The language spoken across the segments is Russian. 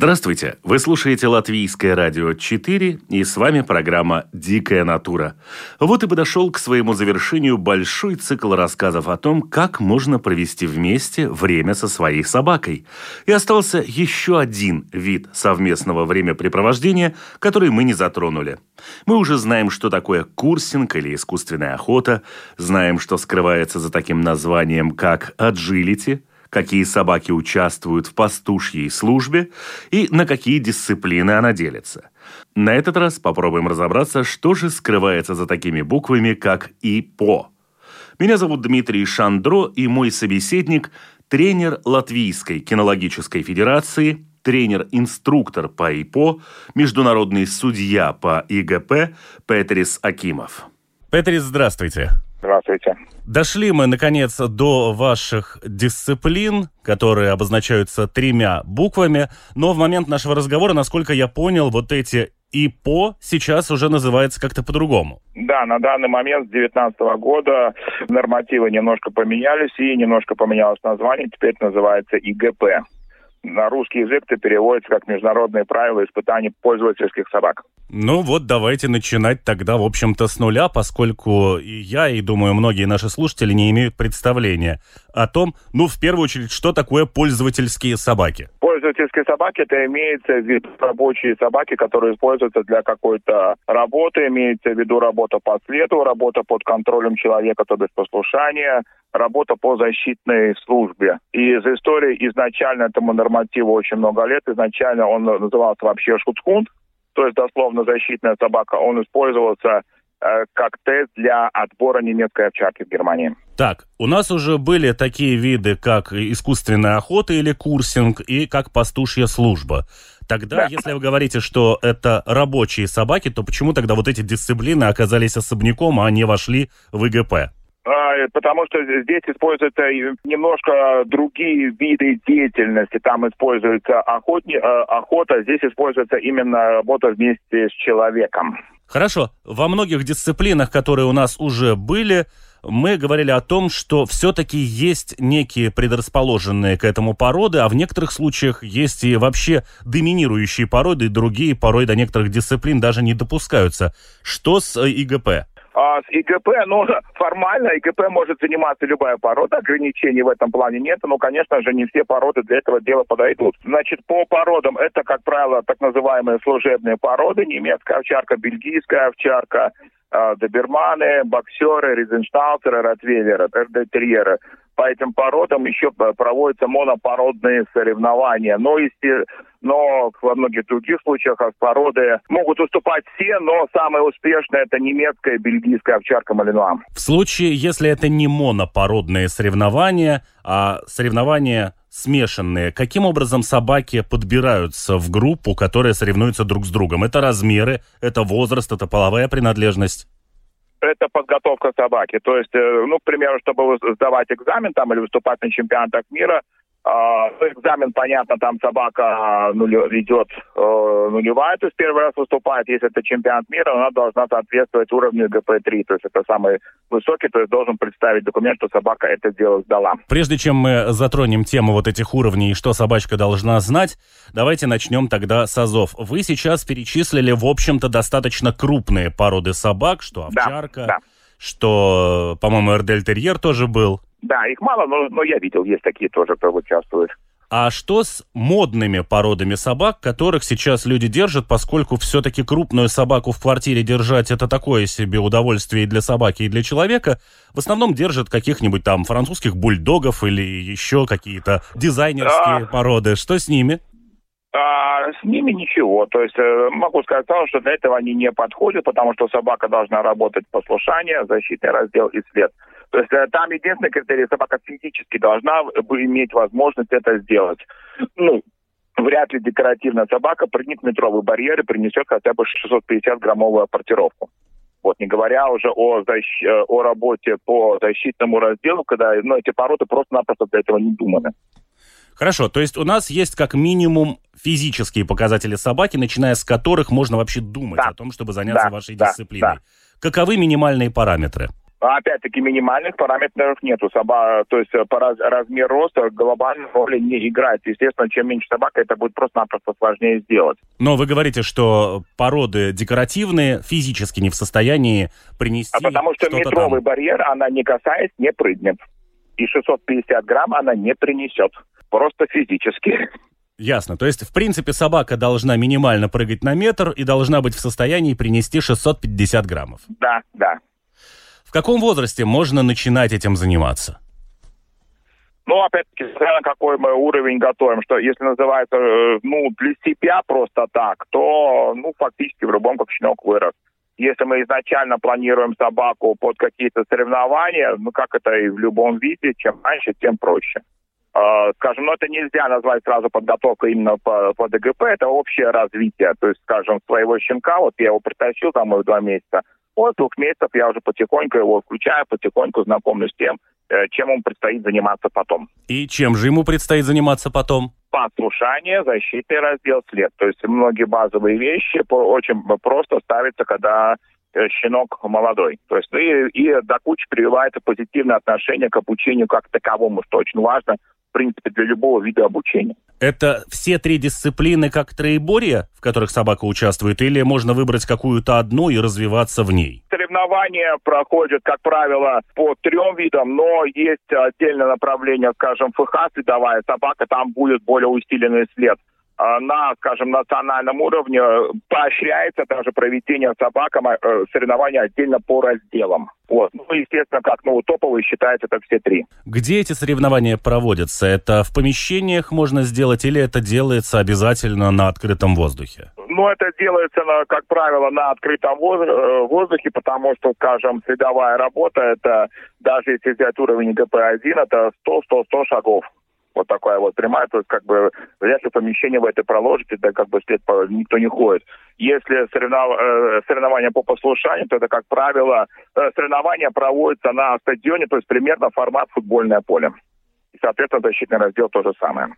Здравствуйте! Вы слушаете Латвийское радио 4, и с вами программа «Дикая натура». Вот и подошел к своему завершению большой цикл рассказов о том, как можно провести вместе время со своей собакой. И остался еще один вид совместного времяпрепровождения, который мы не затронули. Мы уже знаем, что такое курсинг или искусственная охота, знаем, что скрывается за таким названием, как «аджилити», какие собаки участвуют в пастушьей службе и на какие дисциплины она делится. На этот раз попробуем разобраться, что же скрывается за такими буквами, как ИПО. Меня зовут Дмитрий Шандро, и мой собеседник – тренер Латвийской кинологической федерации, тренер-инструктор по ИПО, международный судья по ИГП Петрис Акимов. Петрис, здравствуйте. Здравствуйте. Дошли мы, наконец, до ваших дисциплин, которые обозначаются тремя буквами, но в момент нашего разговора, насколько я понял, вот эти ИПО сейчас уже называется как-то по-другому. Да, на данный момент с 2019 года нормативы немножко поменялись и немножко поменялось название, теперь называется ИГП на русский язык это переводится как международные правила испытаний пользовательских собак. Ну вот давайте начинать тогда, в общем-то, с нуля, поскольку и я, и, думаю, многие наши слушатели не имеют представления о том, ну, в первую очередь, что такое пользовательские собаки. Пользовательские собаки, это имеется в виду рабочие собаки, которые используются для какой-то работы, имеется в виду работа по следу, работа под контролем человека, то есть послушание, работа по защитной службе. И из истории изначально этому нормативу очень много лет. Изначально он назывался вообще шутхунд, то есть дословно защитная собака. Он использовался как тест для отбора немецкой овчарки в Германии. Так, у нас уже были такие виды, как искусственная охота или курсинг, и как пастушья служба. Тогда, да. если вы говорите, что это рабочие собаки, то почему тогда вот эти дисциплины оказались особняком, а не вошли в ИГП? А, потому что здесь используются немножко другие виды деятельности. Там используется охотни, э, охота, здесь используется именно работа вместе с человеком. Хорошо. Во многих дисциплинах, которые у нас уже были, мы говорили о том, что все-таки есть некие предрасположенные к этому породы, а в некоторых случаях есть и вообще доминирующие породы, и другие порой до некоторых дисциплин даже не допускаются. Что с э, ИГП? А с ИГП, ну, формально ИГП может заниматься любая порода, ограничений в этом плане нет, но, конечно же, не все породы для этого дела подойдут. Значит, по породам это, как правило, так называемые служебные породы, немецкая овчарка, бельгийская овчарка, э, доберманы, боксеры, ризеншталцеры, ротвейлеры, эрдетерьеры по этим породам еще проводятся монопородные соревнования. Но, если, но во многих других случаях породы могут уступать все, но самое успешное это немецкая бельгийская овчарка Малинуа. В случае, если это не монопородные соревнования, а соревнования смешанные, каким образом собаки подбираются в группу, которая соревнуется друг с другом? Это размеры, это возраст, это половая принадлежность? Это подготовка собаки. То есть, э, ну, к примеру, чтобы сдавать экзамен там или выступать на чемпионатах мира, экзамен, понятно, там собака а, нулю, идет э, нулевая, то есть первый раз выступает. Если это чемпионат мира, она должна соответствовать уровню ГП-3, то есть это самый высокий, то есть должен представить документ, что собака это дело сдала. Прежде чем мы затронем тему вот этих уровней и что собачка должна знать, давайте начнем тогда с азов. Вы сейчас перечислили, в общем-то, достаточно крупные породы собак, что овчарка, да, да. что, по-моему, эрдельтерьер тоже был. Да, их мало, но, но я видел, есть такие тоже, кто участвует. А что с модными породами собак, которых сейчас люди держат, поскольку все-таки крупную собаку в квартире держать это такое себе удовольствие и для собаки, и для человека, в основном держат каких-нибудь там французских бульдогов или еще какие-то дизайнерские а... породы. Что с ними? А, с ними ничего. То есть э, могу сказать что для этого они не подходят, потому что собака должна работать послушание, защитный раздел и след. То есть э, там единственный критерий, собака физически должна иметь возможность это сделать. Ну, вряд ли декоративная собака прыгнет метровый барьер и принесет хотя бы 650-граммовую апортировку. Вот, не говоря уже о, защ... Э, о работе по защитному разделу, когда ну, эти породы просто-напросто для этого не думаны. Хорошо, то есть у нас есть как минимум физические показатели собаки, начиная с которых можно вообще думать да. о том, чтобы заняться да, вашей да, дисциплиной. Да. Каковы минимальные параметры? Опять-таки минимальных параметров нету. Соба, то есть э, по раз, размер роста глобальной роли не играет. Естественно, чем меньше собака, это будет просто-напросто сложнее сделать. Но вы говорите, что породы декоративные, физически не в состоянии принести А потому что метровый там. барьер она не касаясь, не прыгнет. И 650 грамм она не принесет. Просто физически. Ясно. То есть, в принципе, собака должна минимально прыгать на метр и должна быть в состоянии принести 650 граммов. Да, да. В каком возрасте можно начинать этим заниматься? Ну, опять-таки, смотря на какой мы уровень готовим, что если называется, э, ну, для себя просто так, то, ну, фактически в любом как щенок вырос. Если мы изначально планируем собаку под какие-то соревнования, ну, как это и в любом виде, чем раньше, тем проще. Uh, скажем, но это нельзя назвать сразу подготовкой именно по, по ДГП, это общее развитие. То есть, скажем, своего щенка, вот я его притащил там в два месяца, от двух месяцев я уже потихоньку его включаю, потихоньку знакомлюсь с тем, э, чем ему предстоит заниматься потом. И чем же ему предстоит заниматься потом? Послушание, защитный раздел, след. То есть многие базовые вещи очень просто ставятся, когда э, щенок молодой. То есть и, и до кучи прививается позитивное отношение к обучению как таковому, что очень важно в принципе, для любого вида обучения. Это все три дисциплины как троеборье, в которых собака участвует, или можно выбрать какую-то одну и развиваться в ней? Соревнования проходят, как правило, по трем видам, но есть отдельное направление, скажем, ФХ следовая собака, там будет более усиленный след. А, на, скажем, национальном уровне поощряется даже проведение собакам э, соревнований отдельно по разделам. Вот. Ну, естественно, как ну, топовые считаются это все три. Где эти соревнования проводятся? Это в помещениях можно сделать или это делается обязательно на открытом воздухе? Ну, это делается, как правило, на открытом э, воздухе, потому что, скажем, следовая работа, это даже если взять уровень ГП-1, это 100-100-100 шагов вот такая вот прямая, то есть как бы вряд ли помещение в это проложите, да как бы след никто не ходит. Если соревнов... э, соревнования по послушанию, то это, как правило, э, соревнования проводятся на стадионе, то есть примерно формат футбольное поле. И, соответственно, защитный раздел то же самое.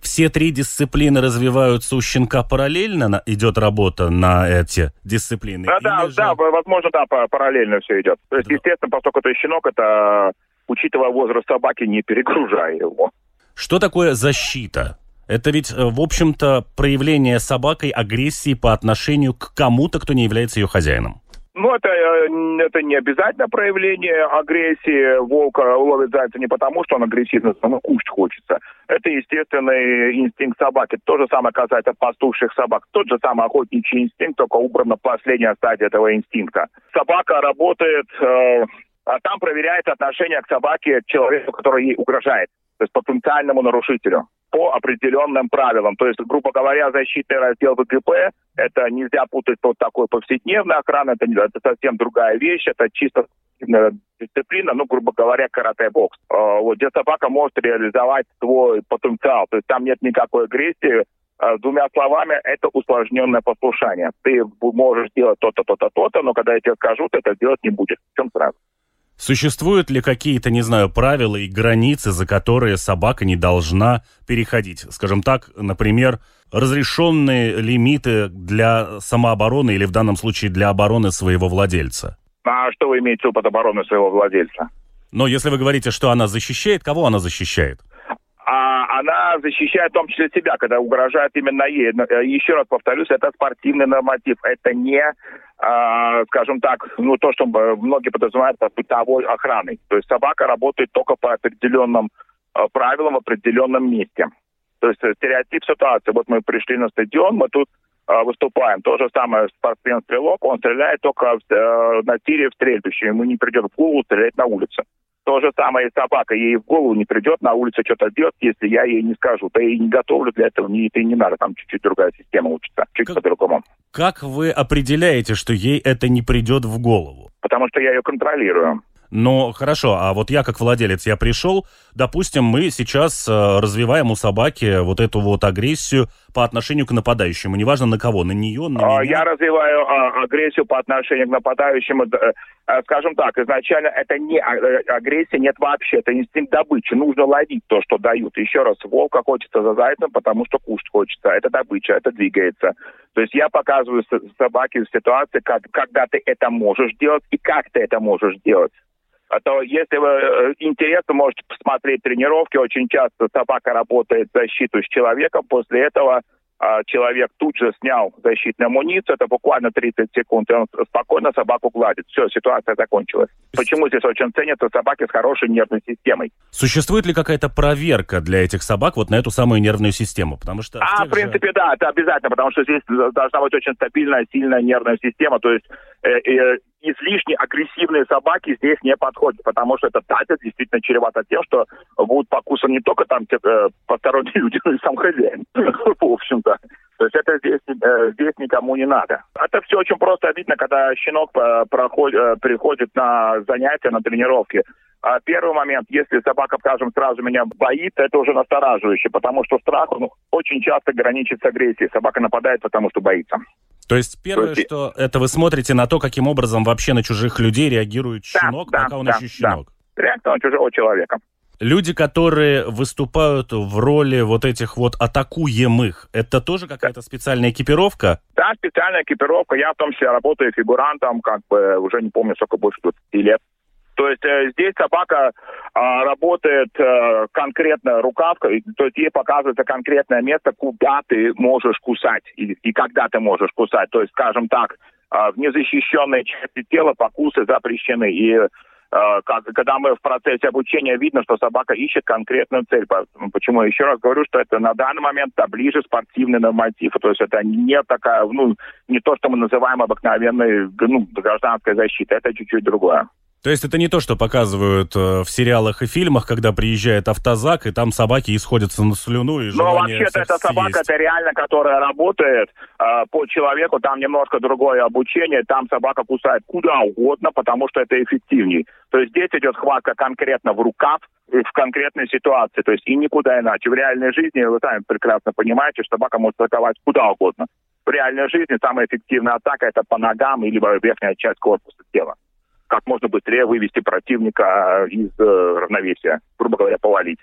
Все три дисциплины развиваются у щенка параллельно, идет работа на эти дисциплины? Да, да, же... да, возможно, да, параллельно все идет. То есть, да. естественно, поскольку это щенок, это, учитывая возраст собаки, не перегружая его. Что такое защита? Это ведь, э, в общем-то, проявление собакой агрессии по отношению к кому-то, кто не является ее хозяином. Ну, это, э, это не обязательно проявление агрессии. Волка ловит зайца не потому, что он агрессивный, но кушать хочется. Это естественный инстинкт собаки. То же самое касается пастуших собак. Тот же самый охотничий инстинкт, только убрана последняя стадия этого инстинкта. Собака работает, э, а там проверяет отношение к собаке человеку, который ей угрожает то есть потенциальному нарушителю по определенным правилам. То есть, грубо говоря, защитный раздел ВГП – это нельзя путать вот такой повседневной охраны, это, это совсем другая вещь, это чисто дисциплина, ну, грубо говоря, карате-бокс. А, вот, где собака может реализовать свой потенциал, то есть там нет никакой агрессии, а, двумя словами, это усложненное послушание. Ты можешь делать то-то, то-то, то-то, но когда я тебе скажу, ты это делать не будешь. В чем сразу? Существуют ли какие-то, не знаю, правила и границы, за которые собака не должна переходить? Скажем так, например, разрешенные лимиты для самообороны или в данном случае для обороны своего владельца? А что вы имеете под обороной своего владельца? Но если вы говорите, что она защищает, кого она защищает? Она защищает в том числе себя, когда угрожает именно ей. Э, еще раз повторюсь, это спортивный норматив, это не, э, скажем так, ну то, что многие подразумевают под бытовой охраной. То есть собака работает только по определенным э, правилам в определенном месте. То есть стереотип ситуации. Вот мы пришли на стадион, мы тут э, выступаем. То же самое спортсмен-стрелок, он стреляет только э, на тире в стрельбище. Ему не придет в голову стрелять на улице. То же самое и собака. Ей в голову не придет на улице что-то делать, если я ей не скажу. Да и не готовлю для этого, мне это и не надо. Там чуть-чуть другая система учится, чуть как, по-другому. Как вы определяете, что ей это не придет в голову? Потому что я ее контролирую. Но хорошо, а вот я как владелец, я пришел, допустим, мы сейчас э, развиваем у собаки вот эту вот агрессию по отношению к нападающему, неважно на кого, на нее, на а, меня. Я развиваю а, агрессию по отношению к нападающему, э, скажем так, изначально это не э, агрессия, нет вообще, это инстинкт добычи, нужно ловить то, что дают. Еще раз, волк охотится за зайцем, потому что кушать хочется, это добыча, это двигается. То есть я показываю собаке ситуации, как, когда ты это можешь делать и как ты это можешь делать. А то, если вы э, интересно, можете посмотреть тренировки. Очень часто собака работает защиту с человеком. После этого а, человек тут же снял защитную амуницию, это буквально 30 секунд, и он спокойно собаку гладит. Все, ситуация закончилась. Почему здесь очень ценятся собаки с хорошей нервной системой? Существует ли какая-то проверка для этих собак вот на эту самую нервную систему? Потому что а, в, в принципе, же... да, это обязательно, потому что здесь должна быть очень стабильная, сильная нервная система, то есть э, э, излишне агрессивные собаки здесь не подходят, потому что это татя действительно чревато тем, что будут покусаны не только там э, посторонние люди, но и сам хозяин, в общем-то. То есть это здесь, э, здесь никому не надо. Это все очень просто видно, когда щенок э, проходит, э, приходит на занятия, на тренировки. А первый момент, если собака, скажем, сразу меня боится, это уже настораживающе, потому что страх он очень часто граничит с агрессией. Собака нападает, потому что боится. То есть первое, есть... что это вы смотрите на то, каким образом вообще на чужих людей реагирует да, щенок, да, пока он да, еще щенок. Да. Реакция на чужого человека. Люди, которые выступают в роли вот этих вот атакуемых, это тоже какая-то специальная экипировка? Да, специальная экипировка. Я в том числе работаю фигурантом, как бы уже не помню, сколько больше 20 лет. То есть э, здесь собака э, работает э, конкретно рукавкой, то есть ей показывается конкретное место, куда ты можешь кусать и, и когда ты можешь кусать. То есть, скажем так, э, в незащищенной части тела покусы запрещены. И э, как, когда мы в процессе обучения видно, что собака ищет конкретную цель. Почему еще раз говорю, что это на данный момент да, ближе спортивный норматив. То есть это не такая, ну, не то, что мы называем обыкновенной ну, гражданской защитой. Это чуть-чуть другое. То есть это не то, что показывают э, в сериалах и фильмах, когда приезжает автозак, и там собаки исходятся на слюну и Ну, вообще-то эта собака, это реально, которая работает э, по человеку, там немножко другое обучение, там собака кусает куда угодно, потому что это эффективней. То есть здесь идет хватка конкретно в рукав, в конкретной ситуации, то есть и никуда иначе. В реальной жизни, вы сами прекрасно понимаете, что собака может атаковать куда угодно. В реальной жизни самая эффективная атака это по ногам или верхняя часть корпуса тела как можно быстрее вывести противника э, из э, равновесия, грубо говоря, повалить.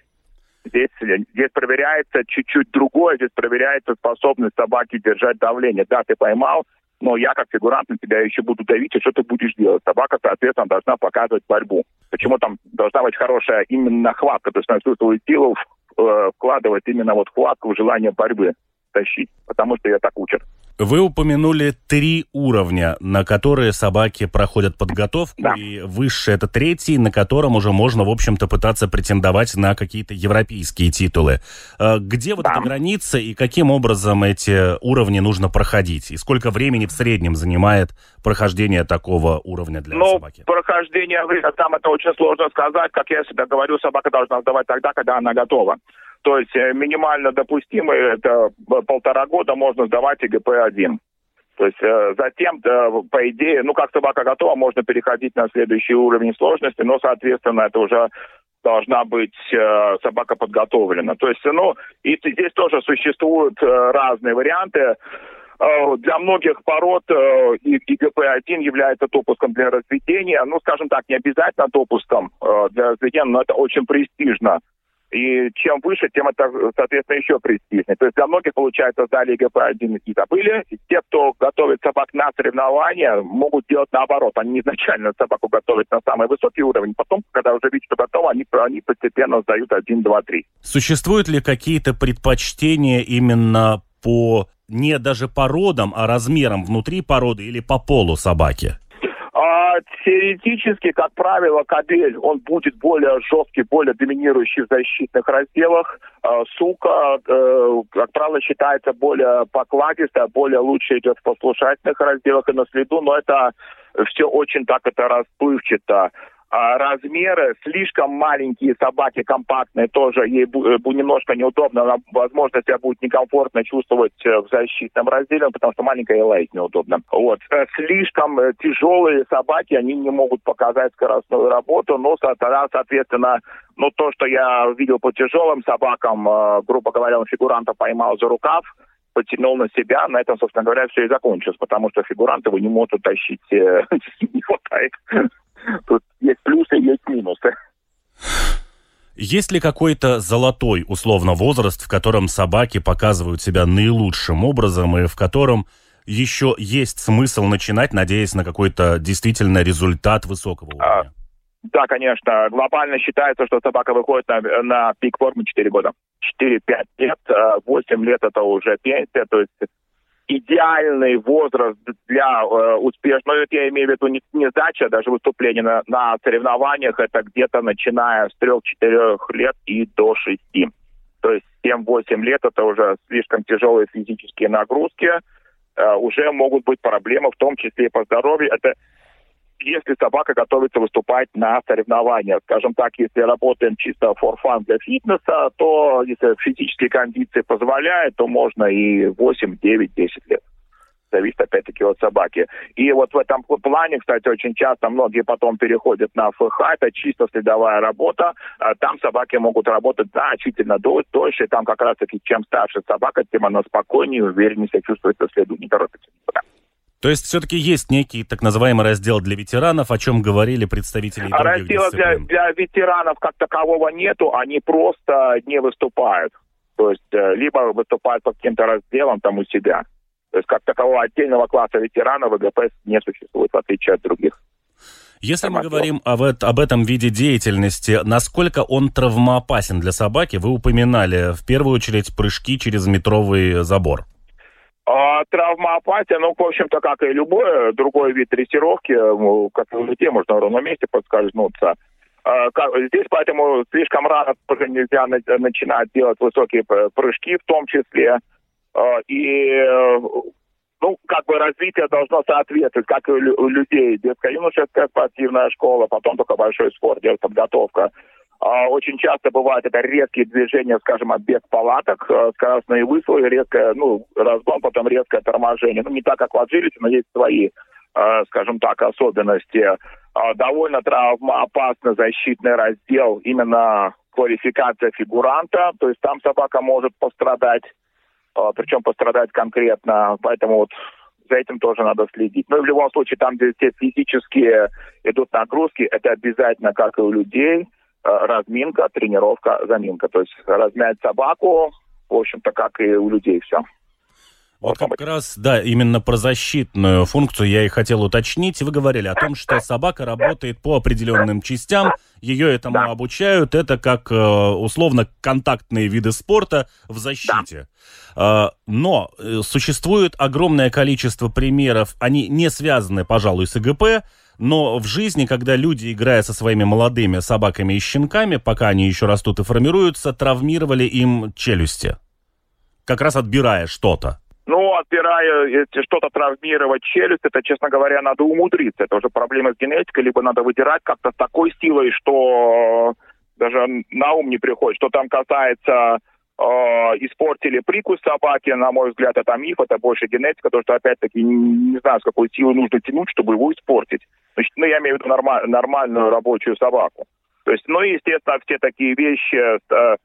Здесь, здесь проверяется чуть-чуть другое, здесь проверяется способность собаки держать давление. Да, ты поймал, но я как фигурант на тебя еще буду давить, и что ты будешь делать? Собака, соответственно, должна показывать борьбу. Почему там должна быть хорошая именно хватка, то есть на всю свою силу э, вкладывать именно вот хватку в желание борьбы тащить, потому что я так учат. Вы упомянули три уровня, на которые собаки проходят подготовку, да. и высший это третий, на котором уже можно, в общем-то, пытаться претендовать на какие-то европейские титулы. А где вот да. эта граница и каким образом эти уровни нужно проходить? И сколько времени в среднем занимает прохождение такого уровня для ну, собаки? прохождение там это очень сложно сказать. Как я всегда говорю, собака должна сдавать тогда, когда она готова. То есть э, минимально допустимый это полтора года можно сдавать ИГП-1. То есть э, затем, по идее, ну как собака готова, можно переходить на следующий уровень сложности, но, соответственно, это уже должна быть э, собака подготовлена. То есть, ну, и здесь тоже существуют разные варианты. Для многих пород ИГП-1 является допуском для разведения. Ну, скажем так, не обязательно допуском для разведения, но это очень престижно и чем выше, тем это, соответственно, еще престижнее. То есть для многих, получается, сдали ГП-1 и забыли. И те, кто готовит собак на соревнования, могут делать наоборот. Они изначально собаку готовят на самый высокий уровень, потом, когда уже видят, что готово, они, они постепенно сдают 1, 2, 3. Существуют ли какие-то предпочтения именно по не даже породам, а размерам внутри породы или по полу собаки? А, теоретически, как правило, кабель, он будет более жесткий, более доминирующий в защитных разделах. А, сука, э, как правило, считается более покладистая, более лучше идет в послушательных разделах и на следу, но это все очень так это расплывчато. А, размеры, слишком маленькие собаки, компактные, тоже ей будет немножко неудобно, она, возможно, себя будет некомфортно чувствовать э, в защитном разделе, потому что маленькая и лаять неудобно. Вот. Э, слишком э, тяжелые собаки, они не могут показать скоростную работу, но, соответственно, ну, то, что я видел по тяжелым собакам, грубо говоря, он фигуранта поймал за рукав, потянул на себя, на этом, собственно говоря, все и закончилось, потому что фигурант его не может утащить, не хватает. Тут есть плюсы, есть минусы. Есть ли какой-то золотой, условно, возраст, в котором собаки показывают себя наилучшим образом и в котором еще есть смысл начинать, надеясь на какой-то действительно результат высокого а, уровня? А, да, конечно. Глобально считается, что собака выходит на, на пик формы 4 года. 4-5 лет, 8 а, лет это уже пенсия, то есть идеальный возраст для э, успешного, ну, я имею в виду не, не сдача, а даже выступление на, на соревнованиях, это где-то начиная с 3-4 лет и до 6. То есть 7-8 лет это уже слишком тяжелые физические нагрузки, э, уже могут быть проблемы, в том числе и по здоровью. Это если собака готовится выступать на соревнованиях. Скажем так, если работаем чисто for fun для фитнеса, то если физические кондиции позволяют, то можно и 8, 9, 10 лет зависит опять-таки от собаки. И вот в этом плане, кстати, очень часто многие потом переходят на ФХ, это чисто следовая работа, а там собаки могут работать значительно дольше, там как раз-таки чем старше собака, тем она спокойнее, увереннее себя чувствует следу, не торопится. То есть все-таки есть некий так называемый раздел для ветеранов, о чем говорили представители других Раздела для, для ветеранов как такового нету, они просто не выступают. То есть э, либо выступают по каким-то разделам там у себя. То есть как такового отдельного класса ветеранов в ГПС не существует, в отличие от других. Если мы говорим об, об этом виде деятельности, насколько он травмоопасен для собаки, вы упоминали в первую очередь прыжки через метровый забор. А травмоопатия, ну, в общем-то, как и любой другой вид дрессировки, ну, как и у можно в ровном месте подскользнуться. А, здесь поэтому слишком рано тоже нельзя начинать делать высокие прыжки в том числе. А, и ну, как бы развитие должно соответствовать, как и у людей. Детско-юношеская спортивная школа, потом только большой спорт, подготовка. А, очень часто бывают это резкие движения, скажем, оббег палаток, э, скоростные высылы, резкое, ну, разгон, потом резкое торможение. Ну, не так, как в Аджилите, но есть свои, э, скажем так, особенности. А, довольно травмоопасный защитный раздел, именно квалификация фигуранта, то есть там собака может пострадать, а, причем пострадать конкретно, поэтому вот за этим тоже надо следить. Но ну, в любом случае, там, где все физические идут нагрузки, это обязательно, как и у людей – Э, разминка, тренировка, заминка. То есть размять собаку, в общем-то, как и у людей все. Вот как раз, да, именно про защитную функцию я и хотел уточнить. Вы говорили о том, что собака работает по определенным частям, ее этому да. обучают. Это как э, условно контактные виды спорта в защите. Да. Но э, существует огромное количество примеров, они не связаны, пожалуй, с ИГП, но в жизни, когда люди, играя со своими молодыми собаками и щенками, пока они еще растут и формируются, травмировали им челюсти. Как раз отбирая что-то. Ну, отбирая, если что-то травмировать челюсть, это, честно говоря, надо умудриться. Это уже проблема с генетикой, либо надо выдирать как-то с такой силой, что даже на ум не приходит. Что там касается э, испортили прикус собаки, на мой взгляд, это миф, это больше генетика, потому что, опять-таки, не, не знаю, с какой силой нужно тянуть, чтобы его испортить. Значит, ну, я имею в виду норма- нормальную рабочую собаку. То есть, ну, естественно, все такие вещи э,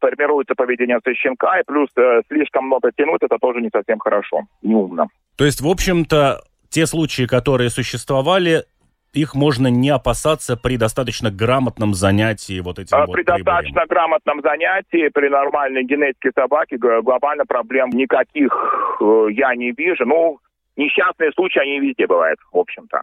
формируется поведение щенка, и плюс э, слишком много тянуть, это тоже не совсем хорошо, неумно. То есть, в общем-то, те случаи, которые существовали, их можно не опасаться при достаточно грамотном занятии вот этим а, вот При достаточно грамотном занятии, при нормальной генетике собаки глобально проблем никаких э, я не вижу. Ну, несчастные случаи, они везде бывают, в общем-то.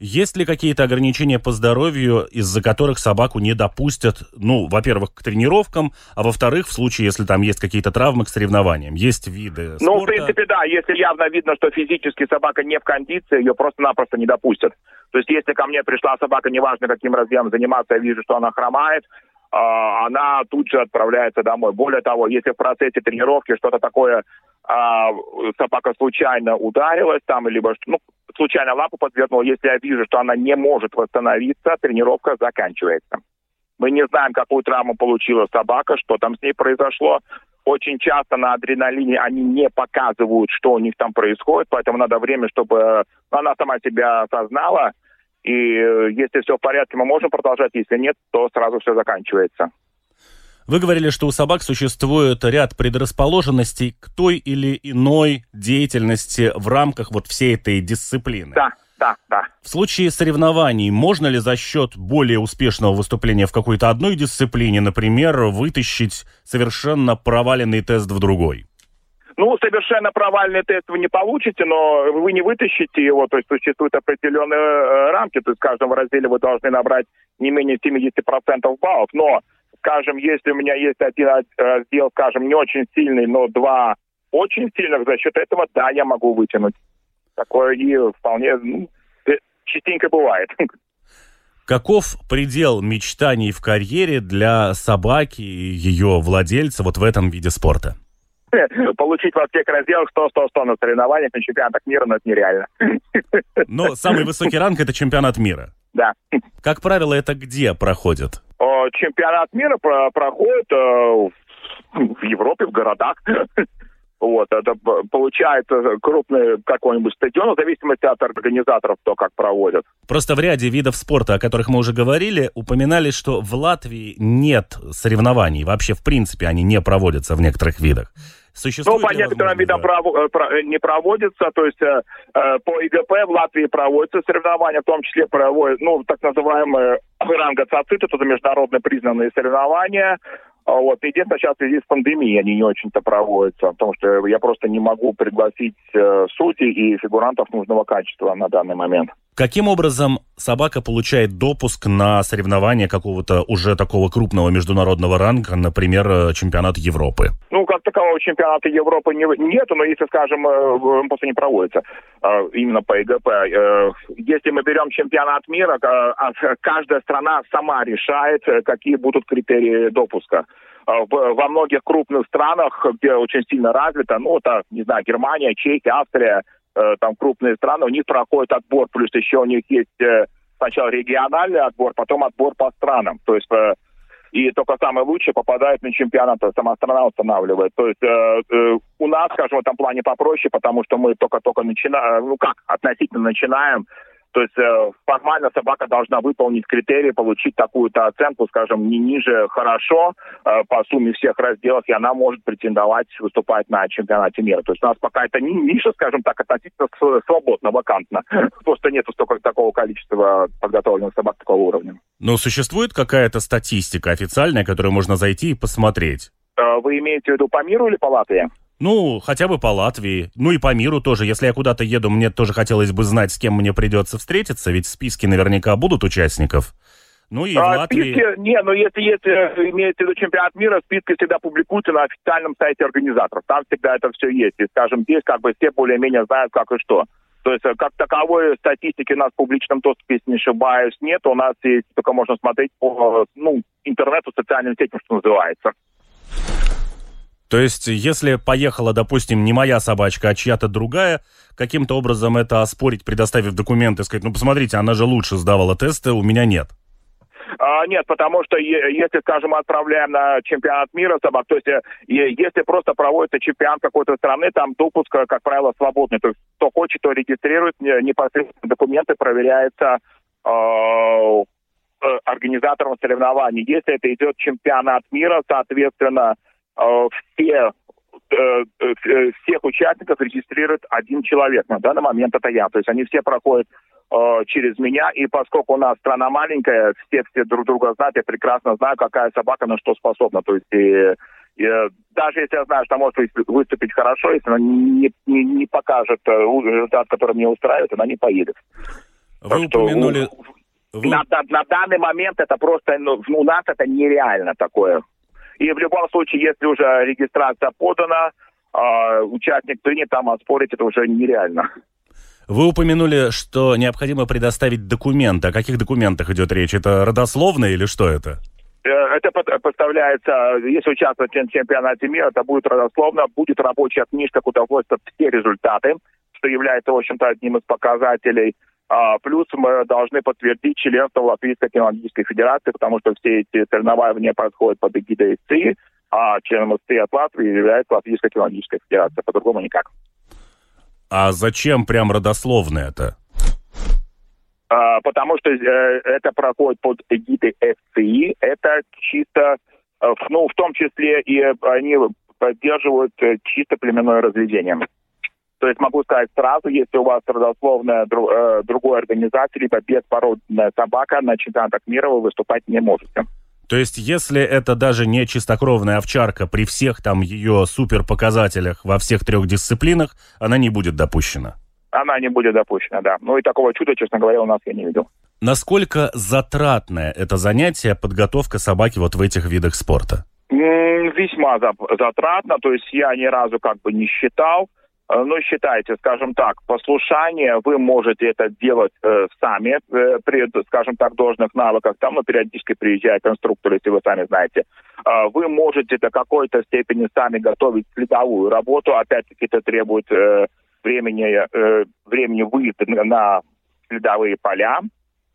Есть ли какие-то ограничения по здоровью, из-за которых собаку не допустят, ну, во-первых, к тренировкам, а во-вторых, в случае, если там есть какие-то травмы к соревнованиям? Есть виды спорта? Ну, в принципе, да. Если явно видно, что физически собака не в кондиции, ее просто-напросто не допустят. То есть, если ко мне пришла собака, неважно каким разъемом заниматься, я вижу, что она хромает, а, она тут же отправляется домой. Более того, если в процессе тренировки что-то такое а, собака случайно ударилась там, либо ну, случайно лапу подвернул, если я вижу, что она не может восстановиться, тренировка заканчивается. Мы не знаем, какую травму получила собака, что там с ней произошло. Очень часто на адреналине они не показывают, что у них там происходит, поэтому надо время, чтобы она сама себя осознала. И э, если все в порядке, мы можем продолжать. Если нет, то сразу все заканчивается. Вы говорили, что у собак существует ряд предрасположенностей к той или иной деятельности в рамках вот всей этой дисциплины. Да, да, да. В случае соревнований можно ли за счет более успешного выступления в какой-то одной дисциплине, например, вытащить совершенно проваленный тест в другой? Ну, совершенно провальный тест вы не получите, но вы не вытащите его, то есть существуют определенные э, рамки, то есть в каждом разделе вы должны набрать не менее 70% баллов, но, скажем, если у меня есть один раздел, скажем, не очень сильный, но два очень сильных, за счет этого, да, я могу вытянуть. Такое и вполне ну, э, частенько бывает. Каков предел мечтаний в карьере для собаки и ее владельца вот в этом виде спорта? получить во всех разделах 100-100-100 на соревнованиях, на чемпионатах мира, но это нереально. Но самый высокий ранг – это чемпионат мира. Да. Как правило, это где проходит? Чемпионат мира проходит э, в Европе, в городах. Вот, это получается крупный какой-нибудь стадион, в зависимости от организаторов, кто как проводит. Просто в ряде видов спорта, о которых мы уже говорили, упоминали, что в Латвии нет соревнований. Вообще, в принципе, они не проводятся в некоторых видах. Существует ну, по некоторым видам да? Э, не проводится, то есть э, э по ИГП в Латвии проводятся соревнования, в том числе проводят, ну, так называемые рангоцицит, это международно признанные соревнования, вот. Единственное, сейчас в связи с пандемией они не очень-то проводятся, потому что я просто не могу пригласить э, судей и фигурантов нужного качества на данный момент. Каким образом собака получает допуск на соревнования какого-то уже такого крупного международного ранга, например, э, чемпионат Европы? Ну, как такового чемпионата Европы не, нету, но если, скажем, э, он просто не проводится э, именно по ЕГП. Если мы берем чемпионат мира, а каждая страна сама решает, какие будут критерии допуска во многих крупных странах, где очень сильно развито, ну, это, не знаю, Германия, Чехия, Австрия, там крупные страны, у них проходит отбор, плюс еще у них есть э, сначала региональный отбор, потом отбор по странам. То есть э, и только самые лучшие попадают на чемпионат, сама страна устанавливает. То есть э, э, у нас, скажем, в этом плане попроще, потому что мы только-только начинаем, ну как, относительно начинаем, то есть э, формально собака должна выполнить критерии, получить такую-то оценку, скажем, не ниже хорошо э, по сумме всех разделов, и она может претендовать, выступать на чемпионате мира. То есть у нас пока это не ниша, скажем так, относительно свободно, вакантно. Просто нет столько такого количества подготовленных собак такого уровня. Но существует какая-то статистика официальная, которую можно зайти и посмотреть? Э, вы имеете в виду по миру или по Латвии? Ну, хотя бы по Латвии. Ну и по миру тоже. Если я куда-то еду, мне тоже хотелось бы знать, с кем мне придется встретиться, ведь списки наверняка будут участников. Ну и а, в Латвии... Списки, не, ну если, если имеется в виду чемпионат мира, списки всегда публикуются на официальном сайте организаторов. Там всегда это все есть. И, скажем, здесь как бы все более-менее знают, как и что. То есть э, как таковой статистики у нас в публичном доступе, если не ошибаюсь, нет. У нас есть, только можно смотреть по ну, интернету, социальным сетям, что называется. То есть, если поехала, допустим, не моя собачка, а чья-то другая, каким-то образом это оспорить, предоставив документы, сказать, ну, посмотрите, она же лучше сдавала тесты, у меня нет. А, нет, потому что если, скажем, отправляем на чемпионат мира собак, то есть э, если просто проводится чемпионат какой-то страны, там допуск, э, как правило, свободный. То есть кто хочет, то регистрирует, непосредственно документы проверяются э, организатором соревнований. Если это идет чемпионат мира, соответственно, Э, все э, э, всех участников регистрирует один человек. На данный момент это я. То есть они все проходят э, через меня. И поскольку у нас страна маленькая, все все друг друга знают, я прекрасно знаю, какая собака на что способна. То есть и, и, даже если я знаю, что может выступить хорошо, если она не, не, не покажет результат, который мне устраивает, она не поедет. Вы так упомянули... Что, Вы... На, на, на данный момент это просто, ну, у нас это нереально такое. И в любом случае, если уже регистрация подана, э, участник принят, там оспорить это уже нереально. Вы упомянули, что необходимо предоставить документы. О каких документах идет речь? Это родословное или что это? Э, это поставляется, если участвовать в чемпионате мира, это будет родословно, будет рабочая книжка, куда вводятся все результаты, что является, в общем-то, одним из показателей. А, плюс мы должны подтвердить членство Латвийской кинологической федерации, потому что все эти соревнования происходят под эгидой СЦИ, а членом СЦИ от Латвии является Латвийская кинологическая федерация. По-другому никак. А зачем прям родословно это? А, потому что э, это проходит под эгидой СЦИ. Это чисто, э, ну, в том числе и они поддерживают э, чисто племенное разведение. То есть могу сказать сразу, если у вас родословная дру, э, другой организации, либо беспородная собака, на чемпионатах мира вы выступать не можете. То есть, если это даже не чистокровная овчарка, при всех там ее суперпоказателях во всех трех дисциплинах, она не будет допущена? Она не будет допущена, да. Ну и такого чуда, честно говоря, у нас я не видел. Насколько затратное это занятие, подготовка собаки вот в этих видах спорта? Весьма затратно, то есть я ни разу как бы не считал. Э, ну, считайте, скажем так, послушание, вы можете это делать э, сами, э, при, скажем так, должных навыках. Там, ну, периодически приезжает инструктор, если вы сами знаете. Э, вы можете до какой-то степени сами готовить следовую работу. Опять-таки, это требует э, времени, э, времени выезда на следовые поля.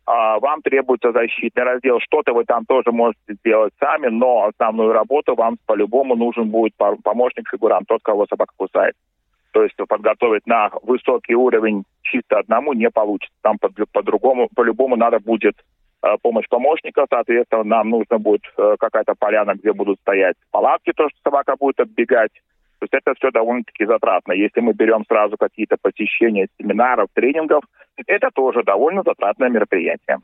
Uh, вам требуется защитный раздел. Что-то вы там тоже можете сделать сами, но основную работу вам по-любому нужен будет помощник фигурант, тот, кого собака кусает. То есть подготовить на высокий уровень чисто одному не получится. Там по-другому, по по-любому надо будет э, помощь помощника, соответственно, нам нужно будет э, какая-то поляна, где будут стоять палатки, то, что собака будет отбегать. То есть это все довольно-таки затратно. Если мы берем сразу какие-то посещения семинаров, тренингов, это тоже довольно затратное мероприятие.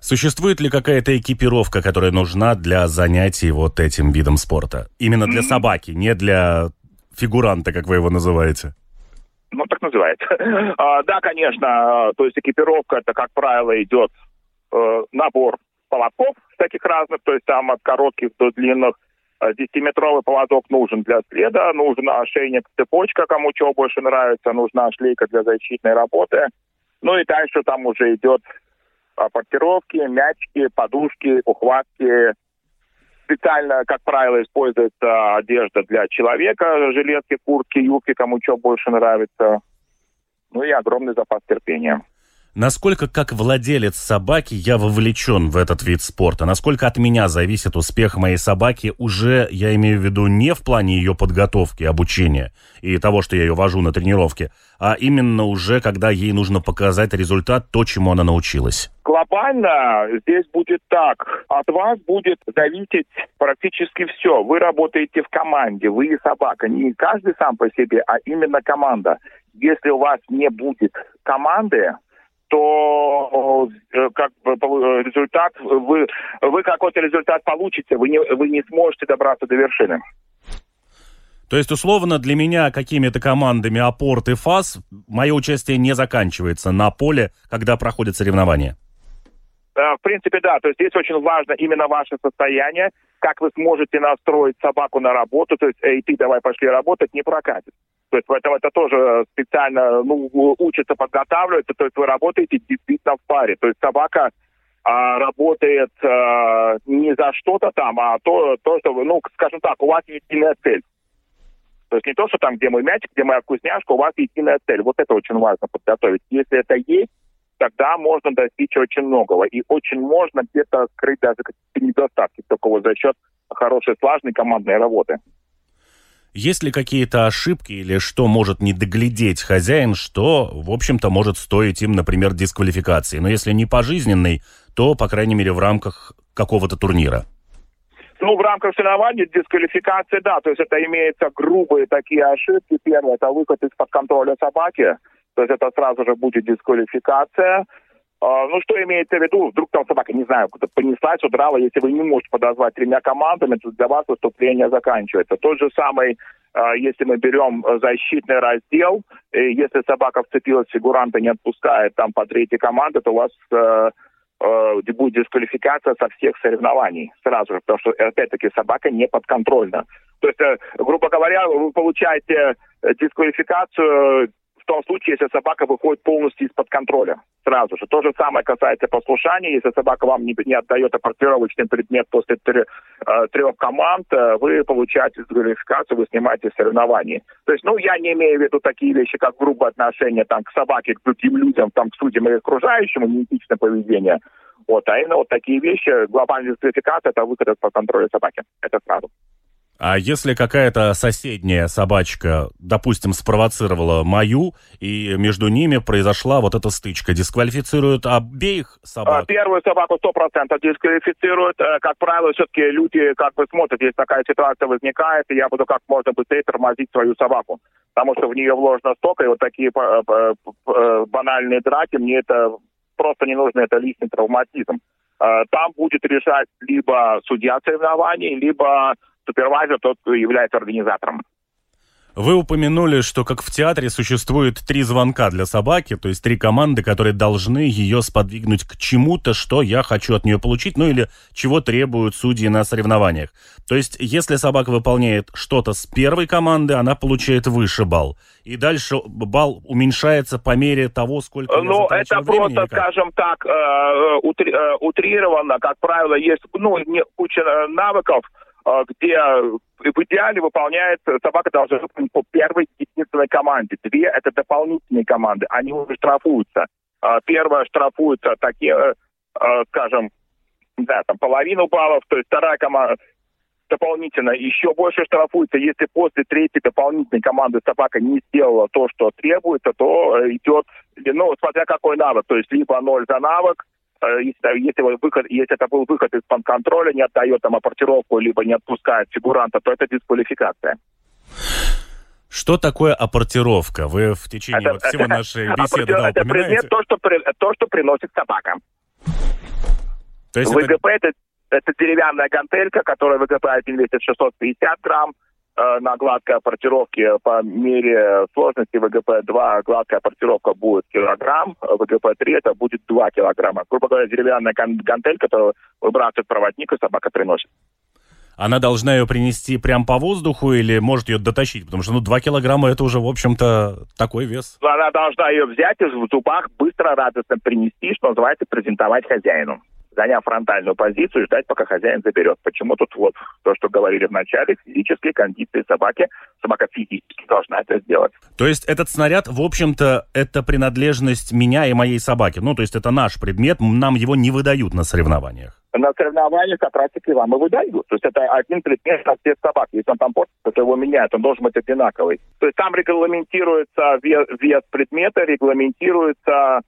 Существует ли какая-то экипировка, которая нужна для занятий вот этим видом спорта? Именно для собаки, не для фигуранта, как вы его называете? Ну, так называется. а, да, конечно, то есть экипировка, это, как правило, идет э, набор поводков таких разных, то есть там от коротких до длинных. 10-метровый поводок нужен для следа, нужен ошейник, цепочка, кому чего больше нравится, нужна шлейка для защитной работы. Ну и дальше там уже идет портировки, мячики, подушки, ухватки, специально, как правило, используется одежда для человека, жилетки, куртки, юбки, кому что больше нравится. Ну и огромный запас терпения. Насколько, как владелец собаки, я вовлечен в этот вид спорта? Насколько от меня зависит успех моей собаки уже, я имею в виду, не в плане ее подготовки, обучения и того, что я ее вожу на тренировки, а именно уже, когда ей нужно показать результат, то, чему она научилась? Глобально здесь будет так. От вас будет зависеть практически все. Вы работаете в команде, вы и собака. Не каждый сам по себе, а именно команда. Если у вас не будет команды, то э, как э, результат вы вы какой-то результат получите, вы не вы не сможете добраться до вершины. То есть, условно, для меня какими-то командами Апорт и ФАС мое участие не заканчивается на поле, когда проходят соревнования? Э, в принципе, да. То есть здесь очень важно именно ваше состояние, как вы сможете настроить собаку на работу. То есть, эй, ты давай пошли работать, не прокатит. То есть поэтому это тоже специально ну, учится, подготавливается. То есть вы работаете действительно в паре. То есть собака а, работает а, не за что-то там, а то, то, что, ну, скажем так, у вас единая цель. То есть не то, что там, где мой мячик, где моя вкусняшка, у вас единая цель. Вот это очень важно подготовить. Если это есть, тогда можно достичь очень многого. И очень можно где-то скрыть даже какие-то недостатки только вот за счет хорошей, слаженной командной работы. Есть ли какие-то ошибки или что может не доглядеть хозяин, что, в общем-то, может стоить им, например, дисквалификации? Но если не пожизненной, то, по крайней мере, в рамках какого-то турнира. Ну, в рамках соревнований дисквалификации, да, то есть это имеются грубые такие ошибки. Первое, это выход из-под контроля собаки, то есть это сразу же будет дисквалификация. А, ну, что имеется в виду? Вдруг там собака, не знаю, куда понеслась, удрала. Если вы не можете подозвать тремя командами, то для вас выступление заканчивается. Тот же самый, а, если мы берем защитный раздел, если собака вцепилась, фигуранта не отпускает там по третьей команде, то у вас э, э, будет дисквалификация со всех соревнований сразу же, потому что, опять-таки, собака не подконтрольна. То есть, э, грубо говоря, вы получаете дисквалификацию том случае, если собака выходит полностью из-под контроля сразу же. То же самое касается послушания. Если собака вам не, не отдает апортировочный предмет после трех, э, трех команд, э, вы получаете дисквалификацию, вы снимаете соревнования. То есть, ну, я не имею в виду такие вещи, как грубое отношение там, к собаке, к другим людям, там, к судьям и окружающему, неэтичное поведение. Вот, а именно вот такие вещи, глобальная дисквалификация, это выход из-под контроля собаки. Это сразу. А если какая-то соседняя собачка, допустим, спровоцировала мою, и между ними произошла вот эта стычка, дисквалифицируют обеих собак? А, первую собаку сто процентов дисквалифицируют. Э, как правило, все-таки люди как бы смотрят, если такая ситуация возникает, и я буду как можно быстрее тормозить свою собаку. Потому что в нее вложено столько, и вот такие э, э, банальные драки, мне это просто не нужно, это личный травматизм. Там будет решать либо судья соревнований, либо супервайзер тот, кто является организатором. Вы упомянули, что как в театре существует три звонка для собаки, то есть три команды, которые должны ее сподвигнуть к чему-то, что я хочу от нее получить, ну или чего требуют судьи на соревнованиях. То есть, если собака выполняет что-то с первой команды, она получает выше балл. И дальше балл уменьшается по мере того, сколько Ну, это времени, просто, скажем так, э, э, утри, э, утрированно. Как правило, есть ну, куча навыков, где в идеале выполняет, собака должна выполнить по первой единственной команде. Две – это дополнительные команды, они уже штрафуются. А, первая штрафуется такие, э, э, скажем, да, там половину баллов, то есть вторая команда дополнительно еще больше штрафуется, если после третьей дополнительной команды собака не сделала то, что требуется, то э, идет, ну, смотря какой навык, то есть либо ноль за навык, Э, если, если, выход, если это был выход из-под контроля, не отдает там апортировку, либо не отпускает фигуранта, то это дисквалификация. Что такое апортировка? Вы в течение это, вот всего это, нашей беседы да, Это предмет, то что, то, что приносит собака. То есть ВГП это... это, это деревянная гантелька, которая ВГП весит 650 грамм, Э, на гладкой апортировке по мере сложности ВГП-2 гладкая апортировка будет килограмм, ВГП-3 это будет 2 килограмма. Грубо говоря, деревянная гантель, которую выбрасывает проводник, и собака приносит. Она должна ее принести прям по воздуху или может ее дотащить? Потому что, ну, 2 килограмма это уже, в общем-то, такой вес. Она должна ее взять и в зубах быстро, радостно принести, что называется, презентовать хозяину заняв фронтальную позицию, ждать, пока хозяин заберет. Почему тут вот то, что говорили в начале, физические кондиции собаки, собака физически должна это сделать. То есть этот снаряд, в общем-то, это принадлежность меня и моей собаки. Ну, то есть это наш предмет, нам его не выдают на соревнованиях. На соревнованиях как раз-таки вам и выдают. То есть это один предмет на всех собак. Если он там портится, то его меняют, он должен быть одинаковый. То есть там регламентируется вес, вес предмета, регламентируется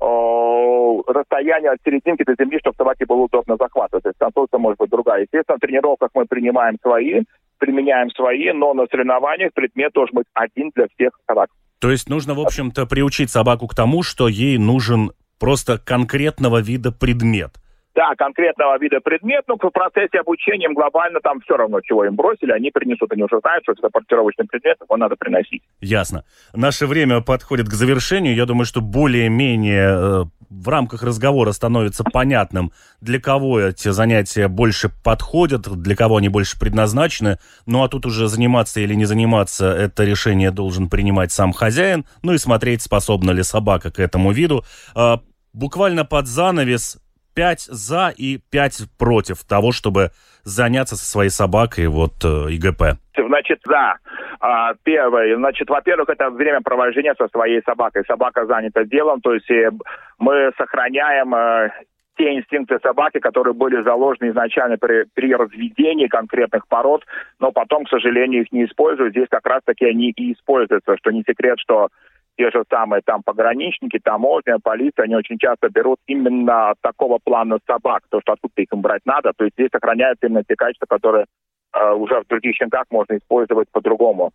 расстояние от серединки до земли, чтобы собаке было удобно захватывать. То есть конструкция может быть другая. Естественно, в тренировках мы принимаем свои, применяем свои, но на соревнованиях предмет должен быть один для всех собак. То есть нужно, в общем-то, приучить собаку к тому, что ей нужен просто конкретного вида предмет – да, конкретного вида предмет, но в процессе обучения глобально там все равно, чего им бросили, они принесут, они уже знают, что это портировочный предмет, его надо приносить. Ясно. Наше время подходит к завершению. Я думаю, что более-менее э, в рамках разговора становится понятным, для кого эти занятия больше подходят, для кого они больше предназначены. Ну а тут уже заниматься или не заниматься, это решение должен принимать сам хозяин, ну и смотреть, способна ли собака к этому виду. Э, буквально под занавес 5 за и 5 против того, чтобы заняться со своей собакой вот э, ИГП? Значит, за. А, первое, значит, во-первых, это время провождения со своей собакой. Собака занята делом, то есть э, мы сохраняем э, те инстинкты собаки, которые были заложены изначально при, при разведении конкретных пород, но потом, к сожалению, их не используют. Здесь как раз-таки они и используются, что не секрет, что те же самые там пограничники, таможня, полиция, они очень часто берут именно такого плана собак, то, что откуда их им брать надо. То есть здесь сохраняются именно те качества, которые э, уже в других щенках можно использовать по-другому.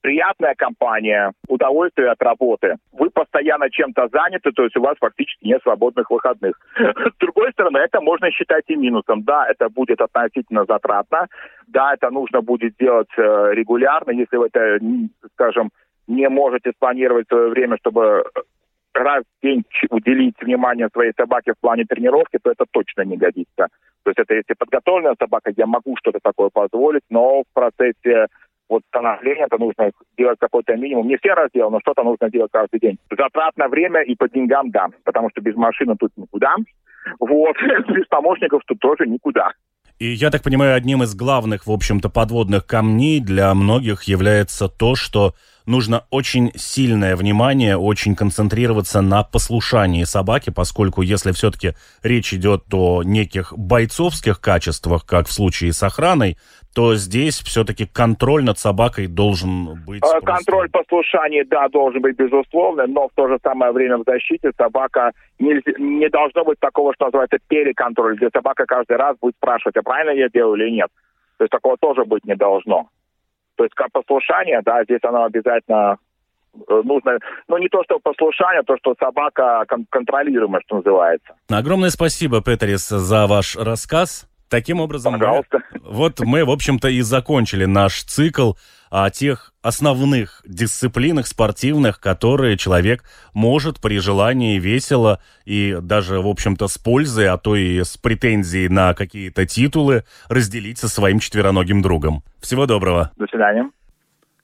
Приятная компания, удовольствие от работы. Вы постоянно чем-то заняты, то есть у вас фактически нет свободных выходных. С другой стороны, это можно считать и минусом. Да, это будет относительно затратно. Да, это нужно будет делать э, регулярно, если это, скажем, не можете спланировать свое время, чтобы раз в день уделить внимание своей собаке в плане тренировки, то это точно не годится. То есть это если подготовленная собака, я могу что-то такое позволить, но в процессе вот становление, это нужно делать какой-то минимум. Не все разделы, но что-то нужно делать каждый день. Затрат на время и по деньгам, да, потому что без машины тут никуда. Вот, без помощников тут тоже никуда. И я так понимаю, одним из главных, в общем-то, подводных камней для многих является то, что нужно очень сильное внимание, очень концентрироваться на послушании собаки, поскольку если все-таки речь идет о неких бойцовских качествах, как в случае с охраной, то здесь все-таки контроль над собакой должен быть. Э, контроль просто... послушания, да, должен быть безусловно, но в то же самое время в защите собака не, не должно быть такого, что называется переконтроль, где собака каждый раз будет спрашивать, а правильно я делаю или нет. То есть такого тоже быть не должно. То есть как послушание, да, здесь оно обязательно э, нужно, ну не то, что послушание, а то, что собака кон- контролируемая, что называется. Огромное спасибо, Петерис, за ваш рассказ. Таким образом, Пожалуйста. Мы, вот мы, в общем-то, и закончили наш цикл о тех основных дисциплинах спортивных, которые человек может при желании весело и даже, в общем-то, с пользой, а то и с претензией на какие-то титулы разделить со своим четвероногим другом. Всего доброго. До свидания.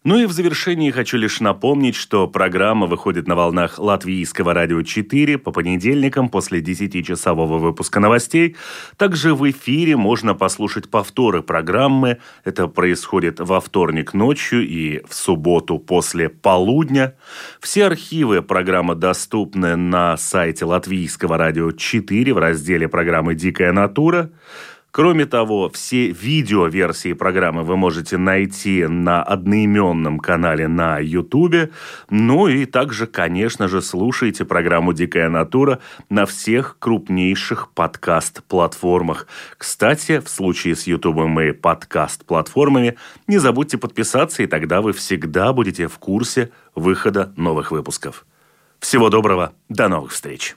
Ну и в завершении хочу лишь напомнить, что программа выходит на волнах Латвийского радио 4 по понедельникам после 10-часового выпуска новостей. Также в эфире можно послушать повторы программы. Это происходит во вторник ночью и в субботу после полудня. Все архивы программы доступны на сайте Латвийского радио 4 в разделе программы «Дикая натура». Кроме того, все видеоверсии программы вы можете найти на одноименном канале на YouTube. Ну и также, конечно же, слушайте программу «Дикая натура» на всех крупнейших подкаст-платформах. Кстати, в случае с YouTube и подкаст-платформами не забудьте подписаться, и тогда вы всегда будете в курсе выхода новых выпусков. Всего доброго, до новых встреч!